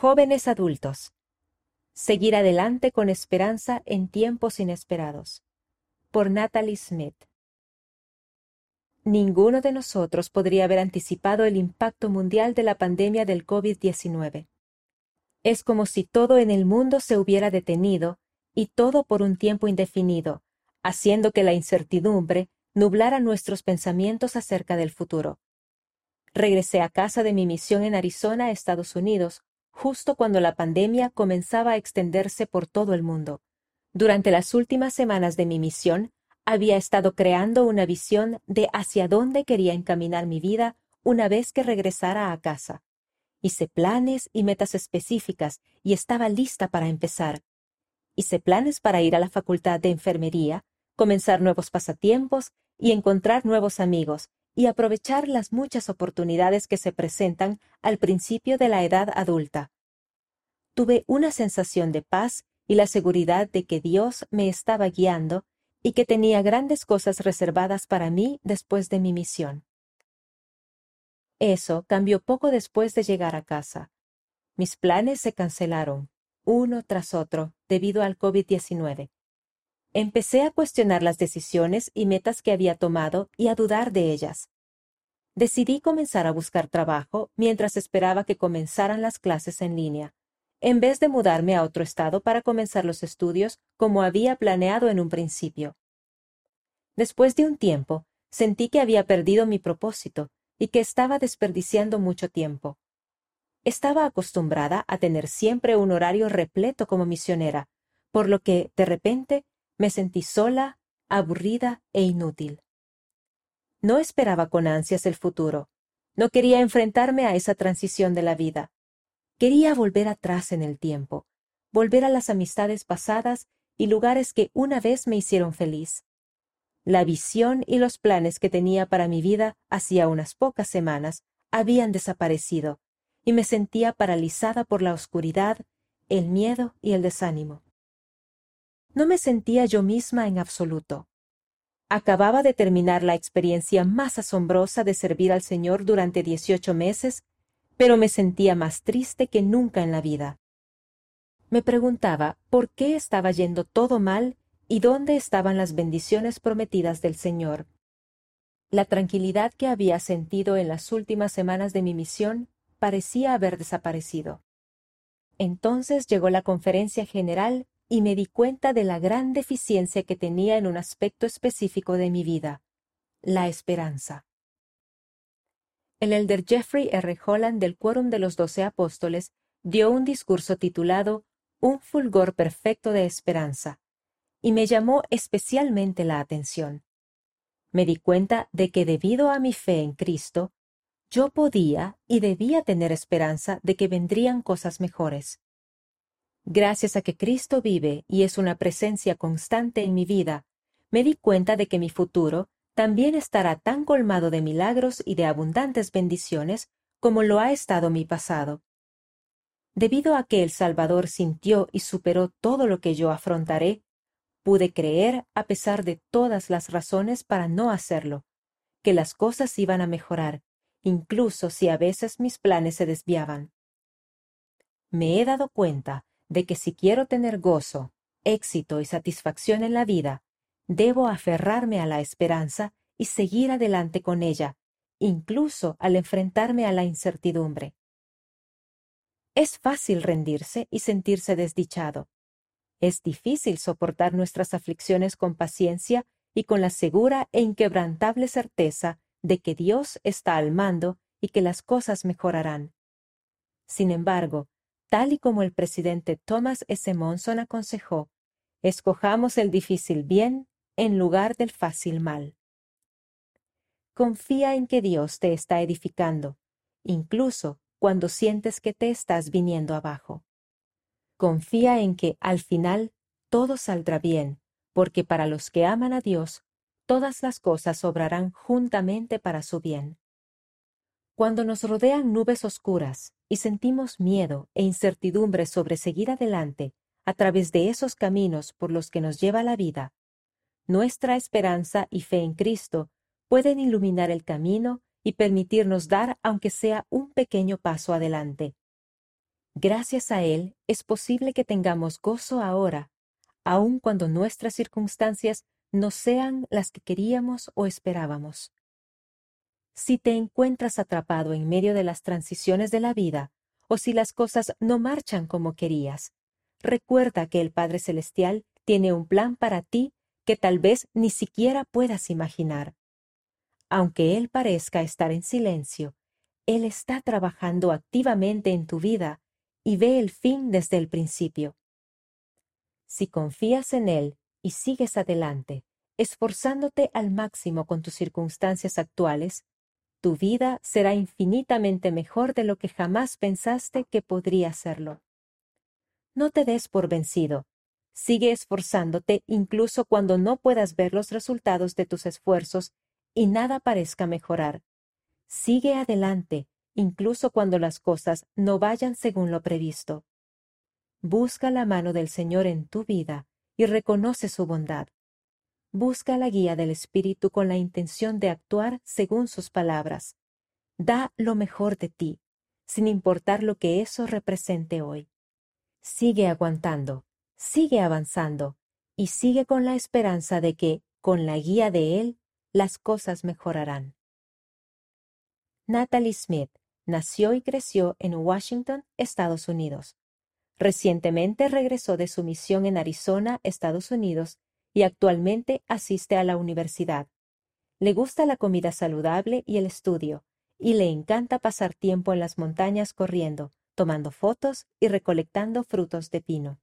Jóvenes adultos. Seguir adelante con esperanza en tiempos inesperados. Por Natalie Smith. Ninguno de nosotros podría haber anticipado el impacto mundial de la pandemia del COVID-19. Es como si todo en el mundo se hubiera detenido, y todo por un tiempo indefinido, haciendo que la incertidumbre nublara nuestros pensamientos acerca del futuro. Regresé a casa de mi misión en Arizona, Estados Unidos, justo cuando la pandemia comenzaba a extenderse por todo el mundo. Durante las últimas semanas de mi misión, había estado creando una visión de hacia dónde quería encaminar mi vida una vez que regresara a casa. Hice planes y metas específicas y estaba lista para empezar. Hice planes para ir a la facultad de enfermería, comenzar nuevos pasatiempos y encontrar nuevos amigos, y aprovechar las muchas oportunidades que se presentan al principio de la edad adulta. Tuve una sensación de paz y la seguridad de que Dios me estaba guiando y que tenía grandes cosas reservadas para mí después de mi misión. Eso cambió poco después de llegar a casa. Mis planes se cancelaron, uno tras otro, debido al COVID-19. Empecé a cuestionar las decisiones y metas que había tomado y a dudar de ellas. Decidí comenzar a buscar trabajo mientras esperaba que comenzaran las clases en línea, en vez de mudarme a otro estado para comenzar los estudios como había planeado en un principio. Después de un tiempo, sentí que había perdido mi propósito y que estaba desperdiciando mucho tiempo. Estaba acostumbrada a tener siempre un horario repleto como misionera, por lo que, de repente, me sentí sola, aburrida e inútil. No esperaba con ansias el futuro. No quería enfrentarme a esa transición de la vida. Quería volver atrás en el tiempo, volver a las amistades pasadas y lugares que una vez me hicieron feliz. La visión y los planes que tenía para mi vida hacía unas pocas semanas habían desaparecido, y me sentía paralizada por la oscuridad, el miedo y el desánimo. No me sentía yo misma en absoluto. Acababa de terminar la experiencia más asombrosa de servir al Señor durante dieciocho meses, pero me sentía más triste que nunca en la vida. Me preguntaba por qué estaba yendo todo mal y dónde estaban las bendiciones prometidas del Señor. La tranquilidad que había sentido en las últimas semanas de mi misión parecía haber desaparecido. Entonces llegó la conferencia general y me di cuenta de la gran deficiencia que tenía en un aspecto específico de mi vida, la esperanza. El elder Jeffrey R. Holland del Quórum de los Doce Apóstoles dio un discurso titulado Un fulgor perfecto de esperanza, y me llamó especialmente la atención. Me di cuenta de que debido a mi fe en Cristo, yo podía y debía tener esperanza de que vendrían cosas mejores. Gracias a que Cristo vive y es una presencia constante en mi vida, me di cuenta de que mi futuro también estará tan colmado de milagros y de abundantes bendiciones como lo ha estado mi pasado. Debido a que el Salvador sintió y superó todo lo que yo afrontaré, pude creer, a pesar de todas las razones para no hacerlo, que las cosas iban a mejorar, incluso si a veces mis planes se desviaban. Me he dado cuenta de que si quiero tener gozo, éxito y satisfacción en la vida, debo aferrarme a la esperanza y seguir adelante con ella, incluso al enfrentarme a la incertidumbre. Es fácil rendirse y sentirse desdichado. Es difícil soportar nuestras aflicciones con paciencia y con la segura e inquebrantable certeza de que Dios está al mando y que las cosas mejorarán. Sin embargo, tal y como el presidente Thomas S. Monson aconsejó, escojamos el difícil bien en lugar del fácil mal. Confía en que Dios te está edificando, incluso cuando sientes que te estás viniendo abajo. Confía en que al final todo saldrá bien, porque para los que aman a Dios, todas las cosas obrarán juntamente para su bien. Cuando nos rodean nubes oscuras y sentimos miedo e incertidumbre sobre seguir adelante a través de esos caminos por los que nos lleva la vida, nuestra esperanza y fe en Cristo pueden iluminar el camino y permitirnos dar aunque sea un pequeño paso adelante. Gracias a Él es posible que tengamos gozo ahora, aun cuando nuestras circunstancias no sean las que queríamos o esperábamos. Si te encuentras atrapado en medio de las transiciones de la vida, o si las cosas no marchan como querías, recuerda que el Padre Celestial tiene un plan para ti que tal vez ni siquiera puedas imaginar. Aunque Él parezca estar en silencio, Él está trabajando activamente en tu vida y ve el fin desde el principio. Si confías en Él y sigues adelante, esforzándote al máximo con tus circunstancias actuales, tu vida será infinitamente mejor de lo que jamás pensaste que podría serlo. No te des por vencido. Sigue esforzándote incluso cuando no puedas ver los resultados de tus esfuerzos y nada parezca mejorar. Sigue adelante, incluso cuando las cosas no vayan según lo previsto. Busca la mano del Señor en tu vida y reconoce su bondad. Busca la guía del Espíritu con la intención de actuar según sus palabras. Da lo mejor de ti, sin importar lo que eso represente hoy. Sigue aguantando, sigue avanzando y sigue con la esperanza de que, con la guía de Él, las cosas mejorarán. Natalie Smith nació y creció en Washington, Estados Unidos. Recientemente regresó de su misión en Arizona, Estados Unidos, y actualmente asiste a la universidad. Le gusta la comida saludable y el estudio, y le encanta pasar tiempo en las montañas corriendo, tomando fotos y recolectando frutos de pino.